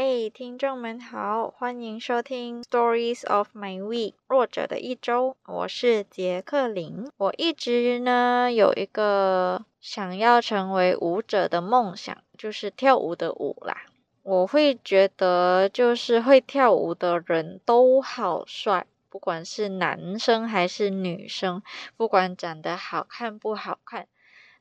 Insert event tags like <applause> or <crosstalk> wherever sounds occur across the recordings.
嘿，听众们好，欢迎收听 Stories of My Week 弱者的一周，我是杰克林。我一直呢有一个想要成为舞者的梦想，就是跳舞的舞啦。我会觉得，就是会跳舞的人都好帅，不管是男生还是女生，不管长得好看不好看，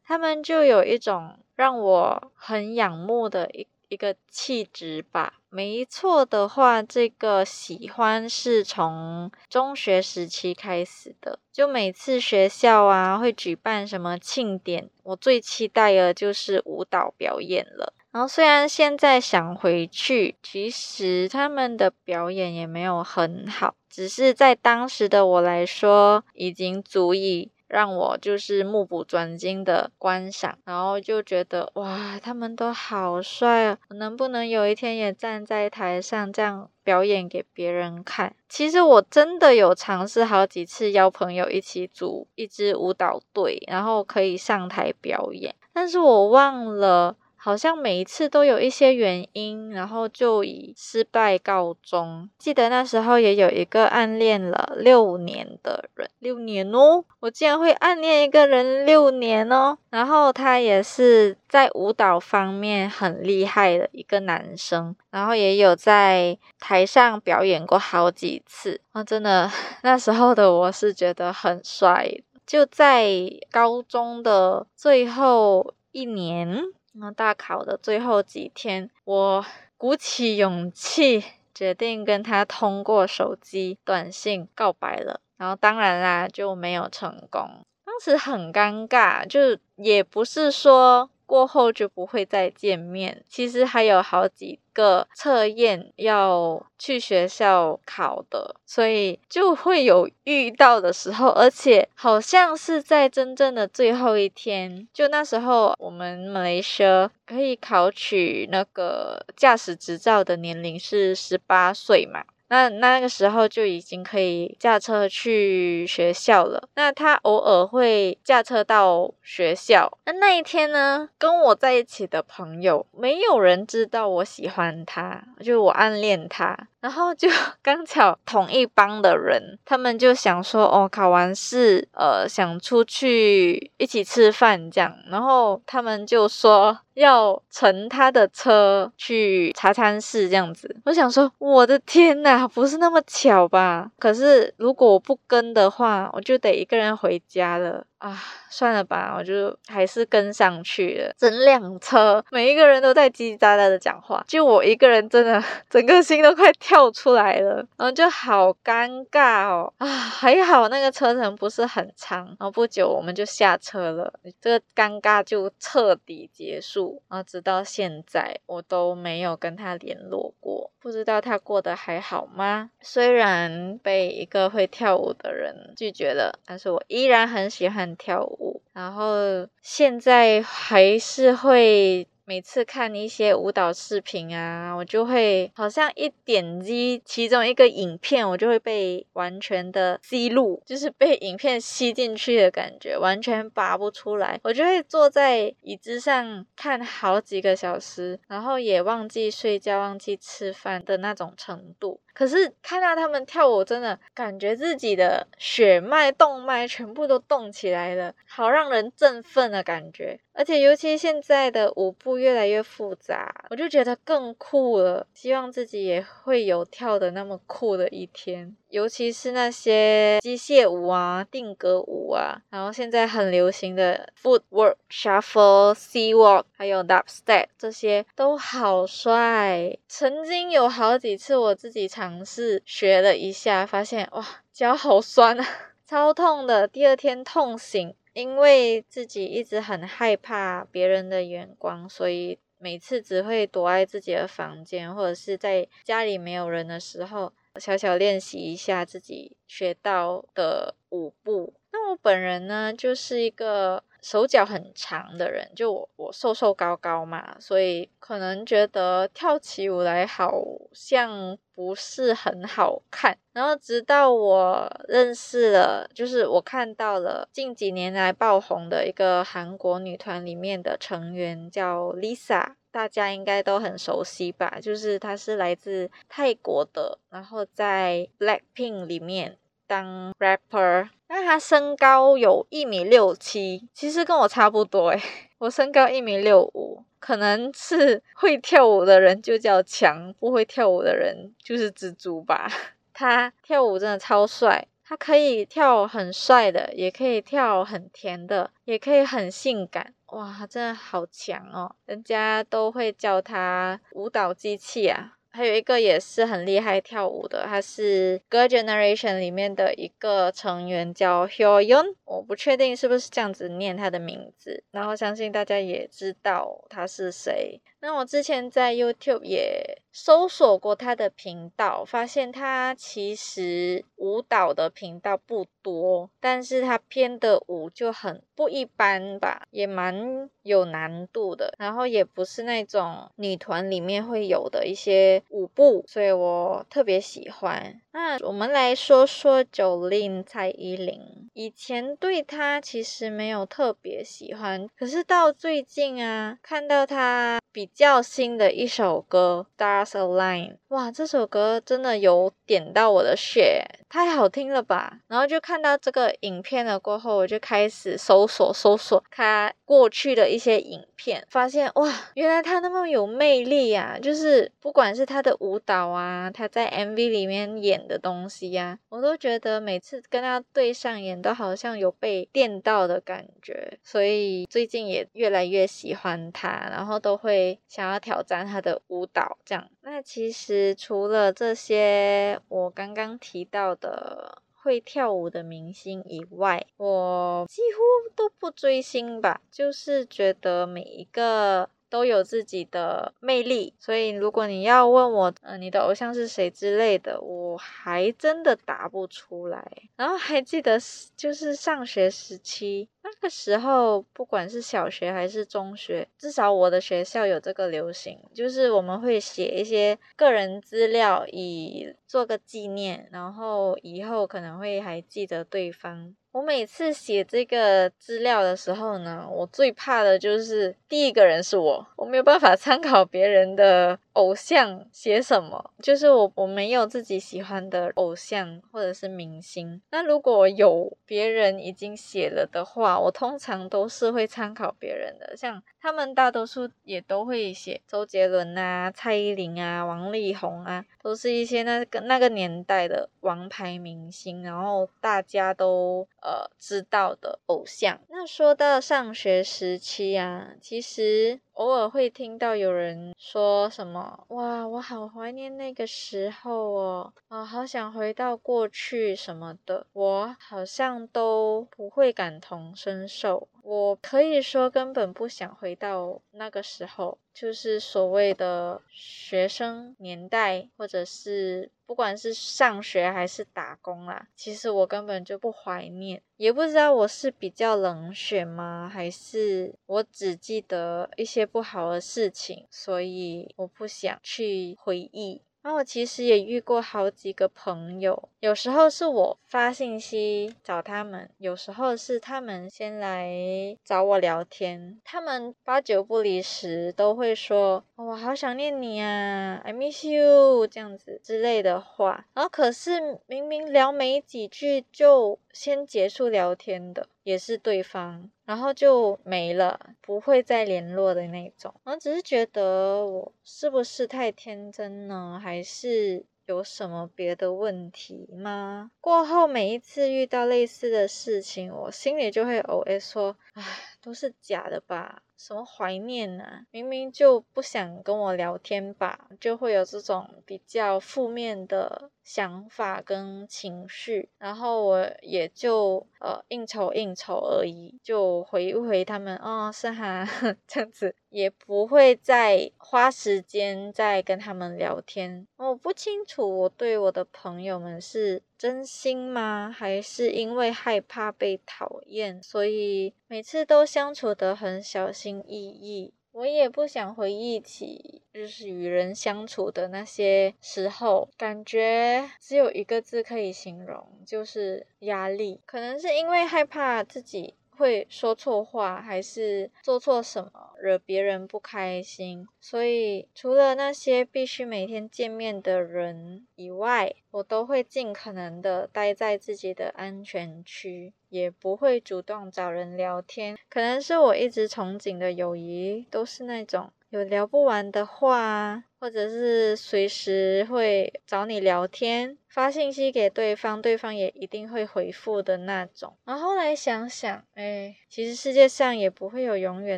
他们就有一种让我很仰慕的一。一个气质吧，没错的话，这个喜欢是从中学时期开始的。就每次学校啊会举办什么庆典，我最期待的就是舞蹈表演了。然后虽然现在想回去，其实他们的表演也没有很好，只是在当时的我来说，已经足以。让我就是目不转睛的观赏，然后就觉得哇，他们都好帅啊！能不能有一天也站在台上这样表演给别人看？其实我真的有尝试好几次邀朋友一起组一支舞蹈队，然后可以上台表演，但是我忘了。好像每一次都有一些原因，然后就以失败告终。记得那时候也有一个暗恋了六年的人，六年哦，我竟然会暗恋一个人六年哦。然后他也是在舞蹈方面很厉害的一个男生，然后也有在台上表演过好几次。啊，真的，那时候的我是觉得很帅。就在高中的最后一年。那大考的最后几天，我鼓起勇气，决定跟他通过手机短信告白了。然后当然啦，就没有成功。当时很尴尬，就也不是说。过后就不会再见面。其实还有好几个测验要去学校考的，所以就会有遇到的时候。而且好像是在真正的最后一天，就那时候我们马来西亚可以考取那个驾驶执照的年龄是十八岁嘛。那那个时候就已经可以驾车去学校了。那他偶尔会驾车到学校。那那一天呢，跟我在一起的朋友没有人知道我喜欢他，就我暗恋他。然后就 <laughs> 刚巧同一帮的人，他们就想说，哦，考完试，呃，想出去一起吃饭这样。然后他们就说要乘他的车去茶餐室这样子。我想说，我的天呐，不是那么巧吧？可是如果我不跟的话，我就得一个人回家了。啊，算了吧，我就还是跟上去了。整辆车每一个人都在叽叽喳喳的讲话，就我一个人真的 <laughs> 整个心都快跳出来了，然后就好尴尬哦。啊，还好那个车程不是很长，然后不久我们就下车了，这个尴尬就彻底结束。然后直到现在我都没有跟他联络过，不知道他过得还好吗？虽然被一个会跳舞的人拒绝了，但是我依然很喜欢。跳舞，然后现在还是会。每次看一些舞蹈视频啊，我就会好像一点击其中一个影片，我就会被完全的吸入，就是被影片吸进去的感觉，完全拔不出来。我就会坐在椅子上看好几个小时，然后也忘记睡觉、忘记吃饭的那种程度。可是看到他们跳舞，真的感觉自己的血脉、动脉全部都动起来了，好让人振奋的感觉。而且尤其现在的舞步。越来越复杂，我就觉得更酷了。希望自己也会有跳的那么酷的一天。尤其是那些机械舞啊、定格舞啊，然后现在很流行的 footwork、shuffle、sea walk，还有 dubstep，这些都好帅。曾经有好几次我自己尝尝试学了一下，发现哇，脚好酸啊，<laughs> 超痛的。第二天痛醒。因为自己一直很害怕别人的眼光，所以每次只会躲在自己的房间，或者是在家里没有人的时候，小小练习一下自己学到的舞步。那我本人呢，就是一个。手脚很长的人，就我我瘦瘦高高嘛，所以可能觉得跳起舞来好像不是很好看。然后直到我认识了，就是我看到了近几年来爆红的一个韩国女团里面的成员叫 Lisa。大家应该都很熟悉吧？就是她是来自泰国的，然后在 Blackpink 里面当 rapper。那他身高有一米六七，其实跟我差不多诶，<laughs> 我身高一米六五，可能是 <laughs> 会跳舞的人就叫强，不会跳舞的人就是蜘蛛吧。<laughs> 他跳舞真的超帅。他可以跳很帅的，也可以跳很甜的，也可以很性感，哇，真的好强哦！人家都会叫他舞蹈机器啊。还有一个也是很厉害跳舞的，他是 Girl Generation 里面的一个成员，叫 Hyoyeon。我不确定是不是这样子念他的名字，然后相信大家也知道他是谁。那我之前在 YouTube 也搜索过他的频道，发现他其实舞蹈的频道不多，但是他编的舞就很不一般吧，也蛮有难度的，然后也不是那种女团里面会有的一些舞步，所以我特别喜欢。那我们来说说九零蔡依林，以前对她其实没有特别喜欢，可是到最近啊，看到她。比较新的一首歌《Stars Align》，哇，这首歌真的有点到我的血，太好听了吧！然后就看到这个影片了过后，我就开始搜索搜索他过去的一些影片，发现哇，原来他那么有魅力呀！就是不管是他的舞蹈啊，他在 MV 里面演的东西呀，我都觉得每次跟他对上眼，都好像有被电到的感觉，所以最近也越来越喜欢他，然后都会。想要挑战他的舞蹈，这样。那其实除了这些我刚刚提到的会跳舞的明星以外，我几乎都不追星吧，就是觉得每一个。都有自己的魅力，所以如果你要问我，呃，你的偶像是谁之类的，我还真的答不出来。然后还记得就是上学时期，那个时候不管是小学还是中学，至少我的学校有这个流行，就是我们会写一些个人资料，以做个纪念，然后以后可能会还记得对方。我每次写这个资料的时候呢，我最怕的就是第一个人是我，我没有办法参考别人的。偶像写什么？就是我我没有自己喜欢的偶像或者是明星。那如果有别人已经写了的话，我通常都是会参考别人的。像他们大多数也都会写周杰伦啊、蔡依林啊、王力宏啊，都是一些那个那个年代的王牌明星，然后大家都呃知道的偶像。那说到上学时期啊，其实。偶尔会听到有人说什么“哇，我好怀念那个时候哦，啊，好想回到过去什么的”，我好像都不会感同身受。我可以说根本不想回到那个时候，就是所谓的学生年代，或者是。不管是上学还是打工啦，其实我根本就不怀念，也不知道我是比较冷血吗，还是我只记得一些不好的事情，所以我不想去回忆。那我其实也遇过好几个朋友，有时候是我发信息找他们，有时候是他们先来找我聊天。他们八九不离十，都会说：“我好想念你啊，I miss you” 这样子之类的话。然后可是明明聊没几句就先结束聊天的。也是对方，然后就没了，不会再联络的那种。我只是觉得我是不是太天真呢？还是有什么别的问题吗？过后每一次遇到类似的事情，我心里就会偶尔说：“唉，都是假的吧？什么怀念呢？明明就不想跟我聊天吧？”就会有这种比较负面的。想法跟情绪，然后我也就呃应酬应酬而已，就回一回他们哦是哈 <laughs> 这样子，也不会再花时间再跟他们聊天。我不清楚我对我的朋友们是真心吗，还是因为害怕被讨厌，所以每次都相处得很小心翼翼。我也不想回忆起，就是与人相处的那些时候，感觉只有一个字可以形容，就是压力。可能是因为害怕自己会说错话，还是做错什么惹别人不开心。所以除了那些必须每天见面的人以外，我都会尽可能的待在自己的安全区，也不会主动找人聊天。可能是我一直憧憬的友谊，都是那种。有聊不完的话，或者是随时会找你聊天、发信息给对方，对方也一定会回复的那种。然后来想想，哎，其实世界上也不会有永远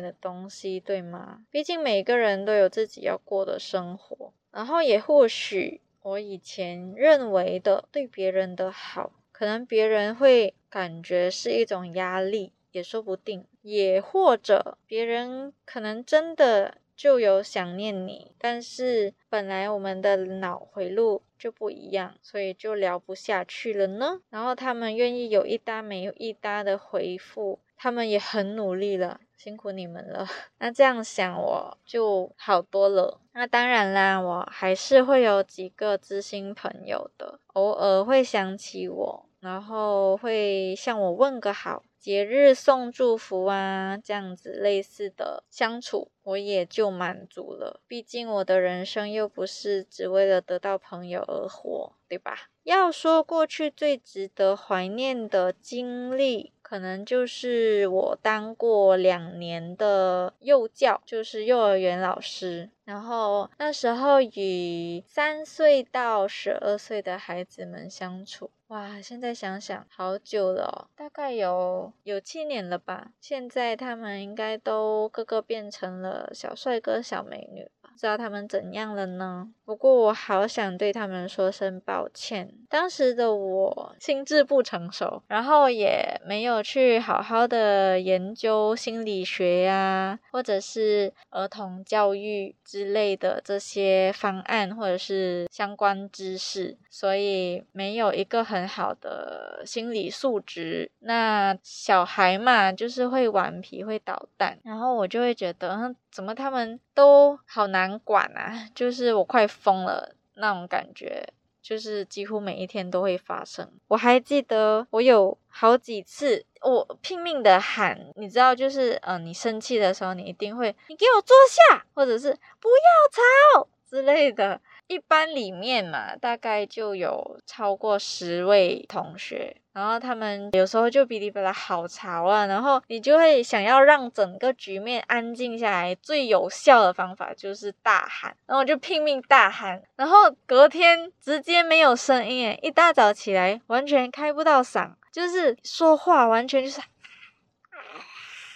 的东西，对吗？毕竟每个人都有自己要过的生活。然后也或许我以前认为的对别人的好，可能别人会感觉是一种压力，也说不定。也或者别人可能真的。就有想念你，但是本来我们的脑回路就不一样，所以就聊不下去了呢。然后他们愿意有一搭没有一搭的回复，他们也很努力了，辛苦你们了。<laughs> 那这样想我就好多了。那当然啦，我还是会有几个知心朋友的，偶尔会想起我，然后会向我问个好。节日送祝福啊，这样子类似的相处，我也就满足了。毕竟我的人生又不是只为了得到朋友而活，对吧？要说过去最值得怀念的经历，可能就是我当过两年的幼教，就是幼儿园老师。然后那时候与三岁到十二岁的孩子们相处，哇，现在想想好久了，大概有有七年了吧。现在他们应该都个个变成了小帅哥、小美女。知道他们怎样了呢？不过我好想对他们说声抱歉。当时的我心智不成熟，然后也没有去好好的研究心理学呀，或者是儿童教育之类的这些方案或者是相关知识，所以没有一个很好的心理素质。那小孩嘛，就是会顽皮、会捣蛋，然后我就会觉得。怎么他们都好难管啊？就是我快疯了那种感觉，就是几乎每一天都会发生。我还记得我有好几次，我拼命的喊，你知道，就是嗯，你生气的时候，你一定会，你给我坐下，或者是不要吵之类的。一班里面嘛，大概就有超过十位同学，然后他们有时候就哔哩吧啦好吵啊，然后你就会想要让整个局面安静下来，最有效的方法就是大喊，然后我就拼命大喊，然后隔天直接没有声音，一大早起来完全开不到嗓，就是说话完全就是。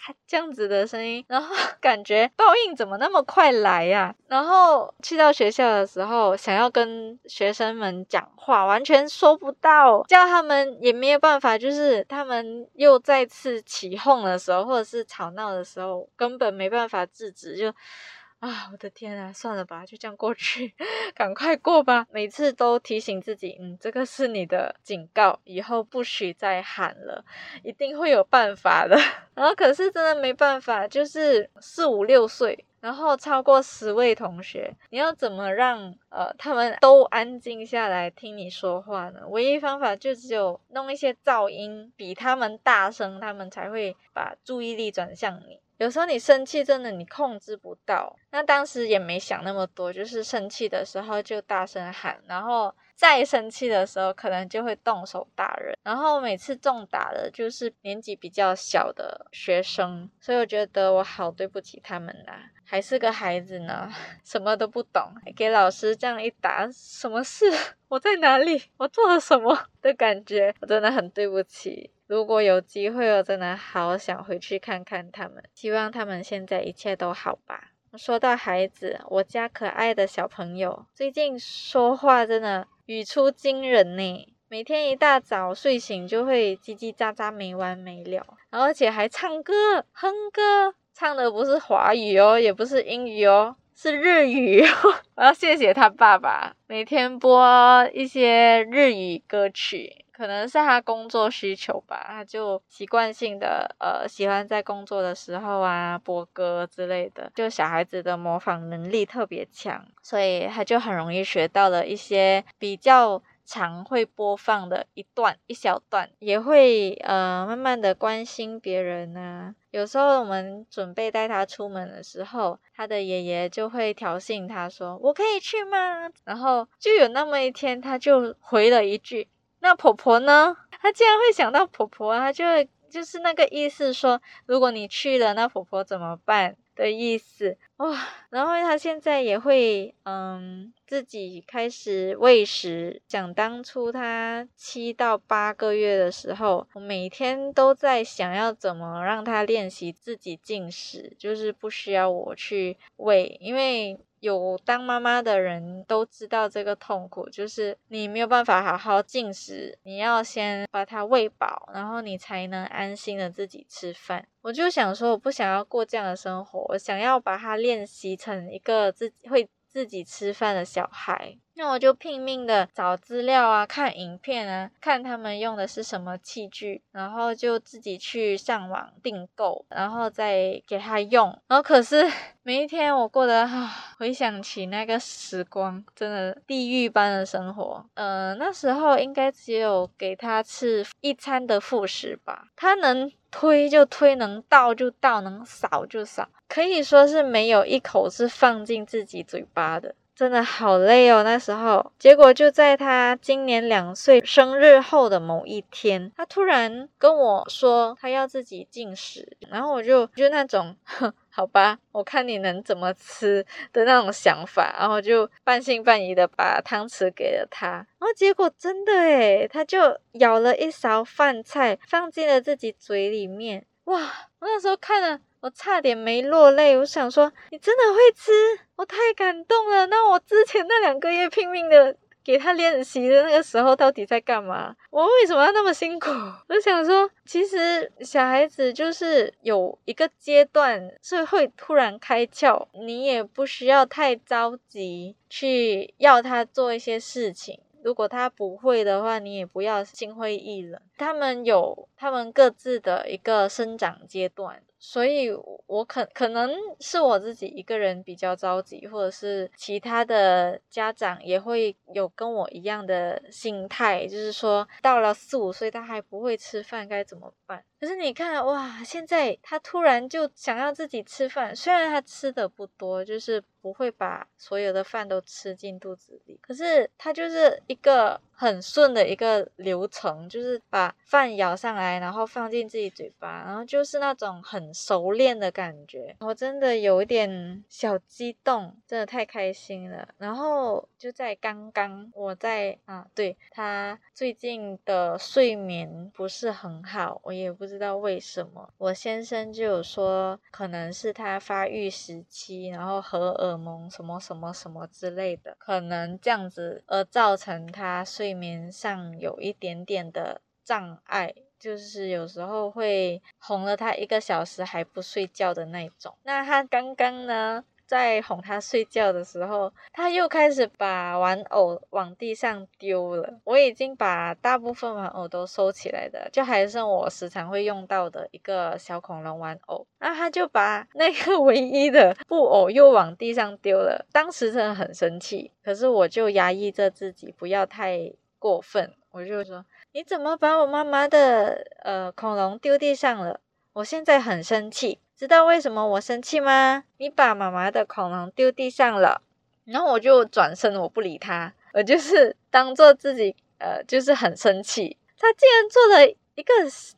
<laughs> 这样子的声音，然后 <laughs> 感觉报应怎么那么快来呀？然后去到学校的时候，想要跟学生们讲话，完全说不到，叫他们也没有办法，就是他们又再次起哄的时候，或者是吵闹的时候，根本没办法制止，就。啊，我的天啊，算了吧，就这样过去，<laughs> 赶快过吧。每次都提醒自己，嗯，这个是你的警告，以后不许再喊了，一定会有办法的。<laughs> 然后可是真的没办法，就是四五六岁，然后超过十位同学，你要怎么让呃他们都安静下来听你说话呢？唯一方法就只有弄一些噪音，比他们大声，他们才会把注意力转向你。有时候你生气，真的你控制不到。那当时也没想那么多，就是生气的时候就大声喊，然后再生气的时候可能就会动手打人。然后每次重打的就是年纪比较小的学生，所以我觉得我好对不起他们呐，还是个孩子呢，<laughs> 什么都不懂，给老师这样一打，什么事？<laughs> 我在哪里？我做了什么的感觉？我真的很对不起。如果有机会，我真的好想回去看看他们。希望他们现在一切都好吧。说到孩子，我家可爱的小朋友最近说话真的语出惊人呢。每天一大早睡醒就会叽叽喳喳没完没了，而且还唱歌哼歌，唱的不是华语哦，也不是英语哦，是日语哦。<laughs> 我要谢谢他爸爸，每天播一些日语歌曲。可能是他工作需求吧，他就习惯性的呃喜欢在工作的时候啊播歌之类的，就小孩子的模仿能力特别强，所以他就很容易学到了一些比较常会播放的一段一小段，也会呃慢慢的关心别人啊。有时候我们准备带他出门的时候，他的爷爷就会挑衅他说：“我可以去吗？”然后就有那么一天，他就回了一句：“那婆婆呢？”她竟然会想到婆婆，她就就是那个意思说：“如果你去了，那婆婆怎么办？”的意思哇，然后他现在也会嗯自己开始喂食。想当初他七到八个月的时候，我每天都在想要怎么让他练习自己进食，就是不需要我去喂，因为。有当妈妈的人都知道这个痛苦，就是你没有办法好好进食，你要先把它喂饱，然后你才能安心的自己吃饭。我就想说，我不想要过这样的生活，我想要把它练习成一个自会。自己吃饭的小孩，那我就拼命的找资料啊，看影片啊，看他们用的是什么器具，然后就自己去上网订购，然后再给他用。然后可是每一天我过得啊，回想起那个时光，真的地狱般的生活。呃，那时候应该只有给他吃一餐的副食吧，他能推就推，能倒就倒，能扫就扫。可以说是没有一口是放进自己嘴巴的，真的好累哦。那时候，结果就在他今年两岁生日后的某一天，他突然跟我说他要自己进食，然后我就就那种，哼，好吧，我看你能怎么吃的那种想法，然后就半信半疑的把汤匙给了他，然后结果真的诶，他就舀了一勺饭菜放进了自己嘴里面，哇，我那时候看了。我差点没落泪，我想说你真的会吃，我太感动了。那我之前那两个月拼命的给他练习的那个时候，到底在干嘛？我为什么要那么辛苦？我想说，其实小孩子就是有一个阶段是会突然开窍，你也不需要太着急去要他做一些事情。如果他不会的话，你也不要心灰意冷。他们有他们各自的一个生长阶段。所以，我可可能是我自己一个人比较着急，或者是其他的家长也会有跟我一样的心态，就是说到了四五岁他还不会吃饭该怎么办？可是你看，哇，现在他突然就想要自己吃饭，虽然他吃的不多，就是不会把所有的饭都吃进肚子里，可是他就是一个。很顺的一个流程，就是把饭舀上来，然后放进自己嘴巴，然后就是那种很熟练的感觉。我真的有一点小激动，真的太开心了。然后就在刚刚，我在啊，对他最近的睡眠不是很好，我也不知道为什么。我先生就有说，可能是他发育时期，然后荷尔蒙什么什么什么之类的，可能这样子而造成他睡。睡眠上有一点点的障碍，就是有时候会哄了他一个小时还不睡觉的那种。那他刚刚呢，在哄他睡觉的时候，他又开始把玩偶往地上丢了。我已经把大部分玩偶都收起来的，就还剩我时常会用到的一个小恐龙玩偶。那他就把 <laughs> 那个唯一的布偶又往地上丢了。当时真的很生气，可是我就压抑着自己，不要太。过分，我就说你怎么把我妈妈的呃恐龙丢地上了？我现在很生气，知道为什么我生气吗？你把妈妈的恐龙丢地上了，然后我就转身，我不理他，我就是当做自己呃就是很生气。他竟然做了一个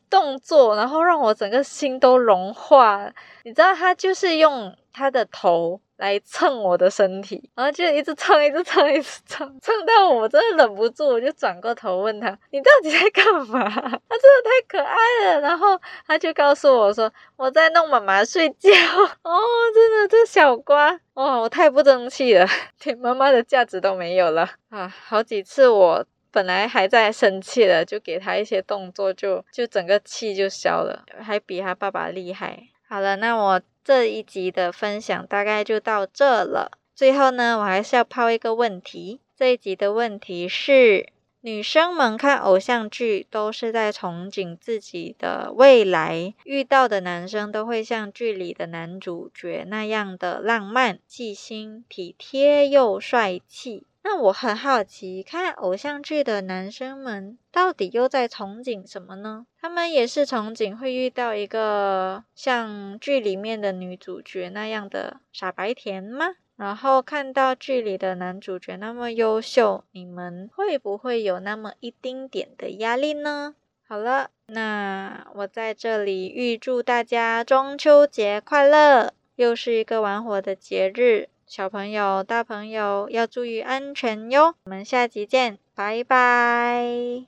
动作，然后让我整个心都融化。你知道他就是用他的头。来蹭我的身体，然后就一直蹭，一直蹭，一直蹭，<laughs> 蹭到我真的忍不住，我就转过头问他：“你到底在干嘛？” <laughs> 他真的太可爱了，然后他就告诉我说：“我在弄妈妈睡觉。<laughs> ”哦，真的这小瓜，哦，我太不争气了，连妈妈的价值都没有了啊！好几次我本来还在生气了，就给他一些动作，就就整个气就消了，还比他爸爸厉害。好了，那我。这一集的分享大概就到这了。最后呢，我还是要抛一个问题。这一集的问题是：女生们看偶像剧都是在憧憬自己的未来，遇到的男生都会像剧里的男主角那样的浪漫、细心、体贴又帅气。那我很好奇，看偶像剧的男生们到底又在憧憬什么呢？他们也是憧憬会遇到一个像剧里面的女主角那样的傻白甜吗？然后看到剧里的男主角那么优秀，你们会不会有那么一丁点的压力呢？好了，那我在这里预祝大家中秋节快乐！又是一个玩火的节日。小朋友、大朋友要注意安全哟！我们下集见，拜拜。